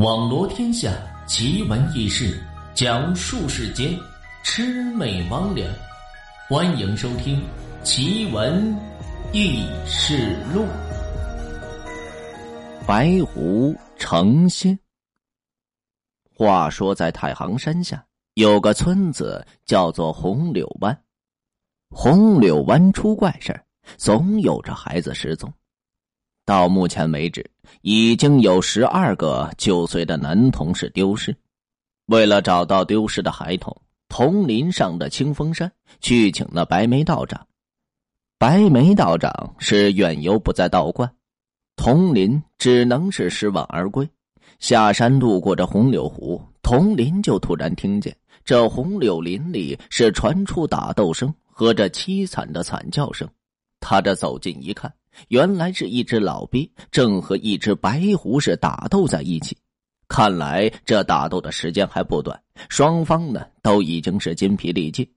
网罗天下奇闻异事，讲述世间魑魅魍魉。欢迎收听《奇闻异事录》。白狐成仙。话说，在太行山下有个村子，叫做红柳湾。红柳湾出怪事总有着孩子失踪。到目前为止，已经有十二个九岁的男童是丢失。为了找到丢失的孩童，铜林上的清风山去请了白眉道长。白眉道长是远游不在道观，铜林只能是失望而归。下山路过这红柳湖，铜林就突然听见这红柳林里是传出打斗声和这凄惨的惨叫声。他这走近一看。原来是一只老鳖正和一只白狐是打斗在一起，看来这打斗的时间还不短，双方呢都已经是筋疲力尽。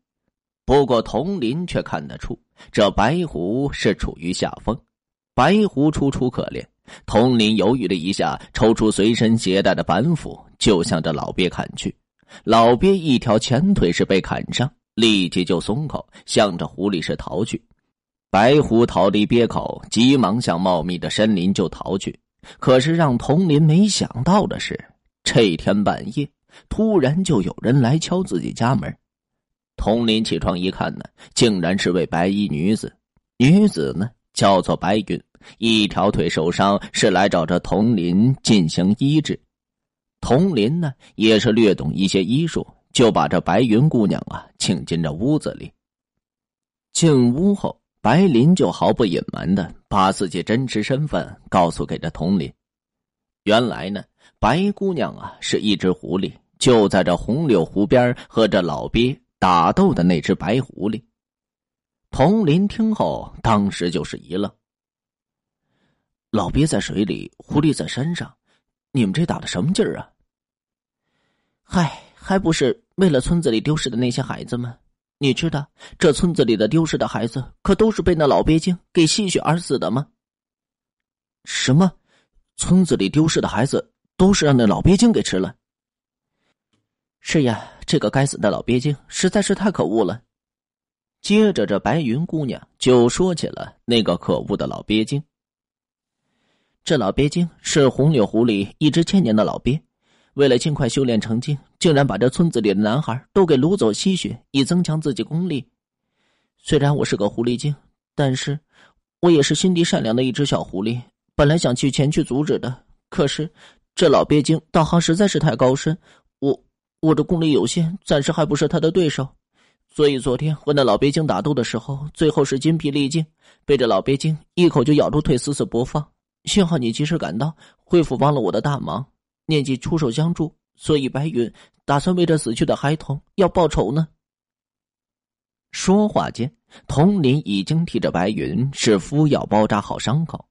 不过童林却看得出，这白狐是处于下风，白狐楚楚可怜。童林犹豫了一下，抽出随身携带的板斧，就向着老鳖砍去。老鳖一条前腿是被砍伤，立即就松口，向着湖里是逃去。白狐逃离鳖口，急忙向茂密的森林就逃去。可是让童林没想到的是，这天半夜突然就有人来敲自己家门。童林起床一看呢，竟然是位白衣女子。女子呢叫做白云，一条腿受伤，是来找着童林进行医治。童林呢也是略懂一些医术，就把这白云姑娘啊请进这屋子里。进屋后。白林就毫不隐瞒的把自己真实身份告诉给了童林。原来呢，白姑娘啊是一只狐狸，就在这红柳湖边和这老鳖打斗的那只白狐狸。童林听后，当时就是一愣：“老鳖在水里，狐狸在山上，你们这打的什么劲儿啊？”“嗨，还不是为了村子里丢失的那些孩子们。”你知道这村子里的丢失的孩子可都是被那老鳖精给吸血而死的吗？什么？村子里丢失的孩子都是让那老鳖精给吃了？是呀，这个该死的老鳖精实在是太可恶了。接着，这白云姑娘就说起了那个可恶的老鳖精。这老鳖精是红柳湖里一只千年的老鳖。为了尽快修炼成精，竟然把这村子里的男孩都给掳走吸血，以增强自己功力。虽然我是个狐狸精，但是我也是心地善良的一只小狐狸。本来想去前去阻止的，可是这老鳖精道行实在是太高深，我我的功力有限，暂时还不是他的对手。所以昨天和那老鳖精打斗的时候，最后是筋疲力尽，被这老鳖精一口就咬住腿，死死不放。幸好你及时赶到，恢复帮了我的大忙。念及出手相助，所以白云打算为这死去的孩童要报仇呢。说话间，童林已经替着白云是敷药包扎好伤口。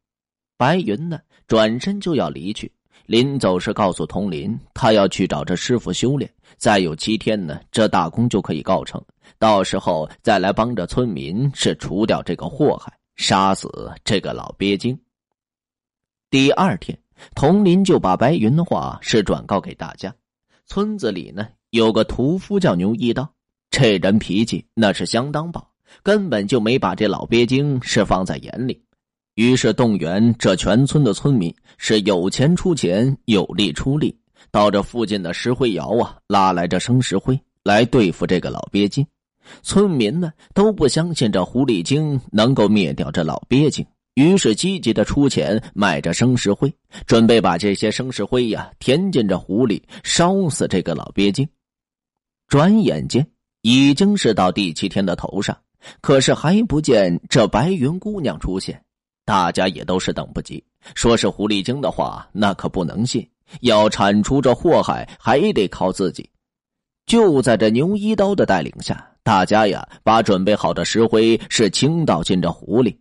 白云呢，转身就要离去，临走时告诉童林，他要去找这师傅修炼，再有七天呢，这大功就可以告成。到时候再来帮着村民是除掉这个祸害，杀死这个老鳖精。第二天。童林就把白云的话是转告给大家。村子里呢有个屠夫叫牛一刀，这人脾气那是相当暴，根本就没把这老鳖精是放在眼里。于是动员这全村的村民，是有钱出钱，有力出力，到这附近的石灰窑啊，拉来这生石灰来对付这个老鳖精。村民呢都不相信这狐狸精能够灭掉这老鳖精。于是积极的出钱买着生石灰，准备把这些生石灰呀填进这湖里，烧死这个老鳖精。转眼间已经是到第七天的头上，可是还不见这白云姑娘出现，大家也都是等不及。说是狐狸精的话，那可不能信。要铲除这祸害，还得靠自己。就在这牛一刀的带领下，大家呀把准备好的石灰是倾倒进这湖里。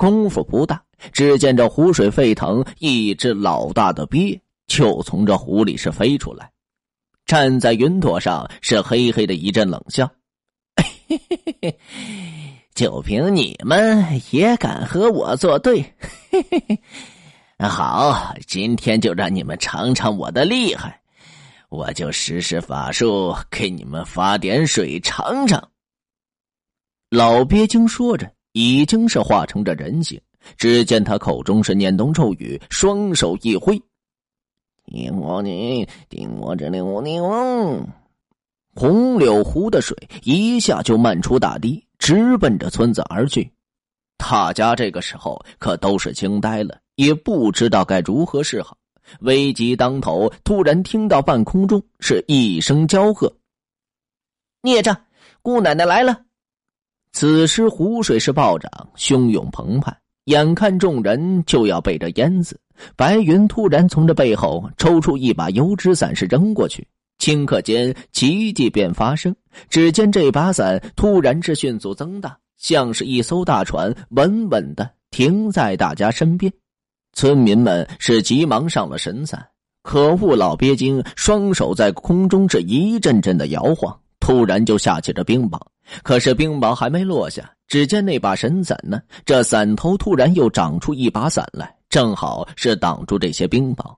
功夫不大，只见这湖水沸腾，一只老大的鳖就从这湖里是飞出来，站在云朵上，是嘿嘿的一阵冷笑：“嘿嘿嘿嘿，就凭你们也敢和我作对？嘿嘿嘿，好，今天就让你们尝尝我的厉害，我就施施法术给你们发点水尝尝。老鳖精说着，已经是化成这人形。只见他口中是念动咒语，双手一挥，听我你，听我这里我你我，红柳湖的水一下就漫出大堤，直奔着村子而去。大家这个时候可都是惊呆了，也不知道该如何是好。危急当头，突然听到半空中是一声娇喝：“孽障，姑奶奶来了！”此时湖水是暴涨，汹涌澎湃。眼看众人就要被这淹死，白云突然从这背后抽出一把油纸伞，是扔过去。顷刻间，奇迹便发生。只见这把伞突然是迅速增大，像是一艘大船，稳稳的停在大家身边。村民们是急忙上了神伞。可恶，老鳖精双手在空中是一阵阵的摇晃，突然就下起了冰雹。可是冰雹还没落下。只见那把神伞呢？这伞头突然又长出一把伞来，正好是挡住这些冰雹。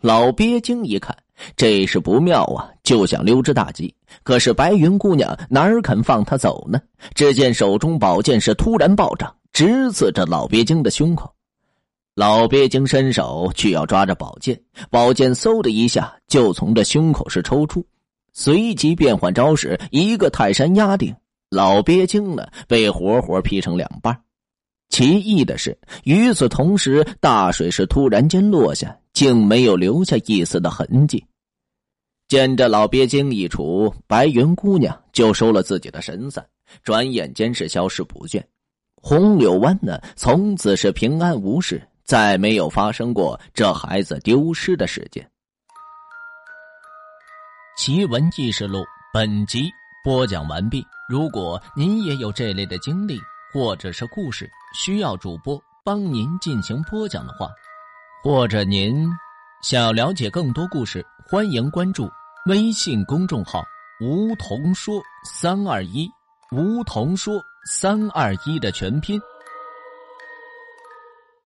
老鳖精一看，这是不妙啊，就想溜之大吉。可是白云姑娘哪儿肯放他走呢？只见手中宝剑是突然暴涨，直刺着老鳖精的胸口。老鳖精伸手去要抓着宝剑，宝剑嗖的一下就从这胸口是抽出，随即变换招式，一个泰山压顶。老鳖精呢，被活活劈成两半。奇异的是，与此同时，大水是突然间落下，竟没有留下一丝的痕迹。见着老鳖精一除，白云姑娘就收了自己的神伞，转眼间是消失不见。红柳湾呢，从此是平安无事，再没有发生过这孩子丢失的事件。奇闻异事录本集播讲完毕。如果您也有这类的经历或者是故事，需要主播帮您进行播讲的话，或者您想要了解更多故事，欢迎关注微信公众号“梧桐说三二一”，梧桐说三二一的全拼。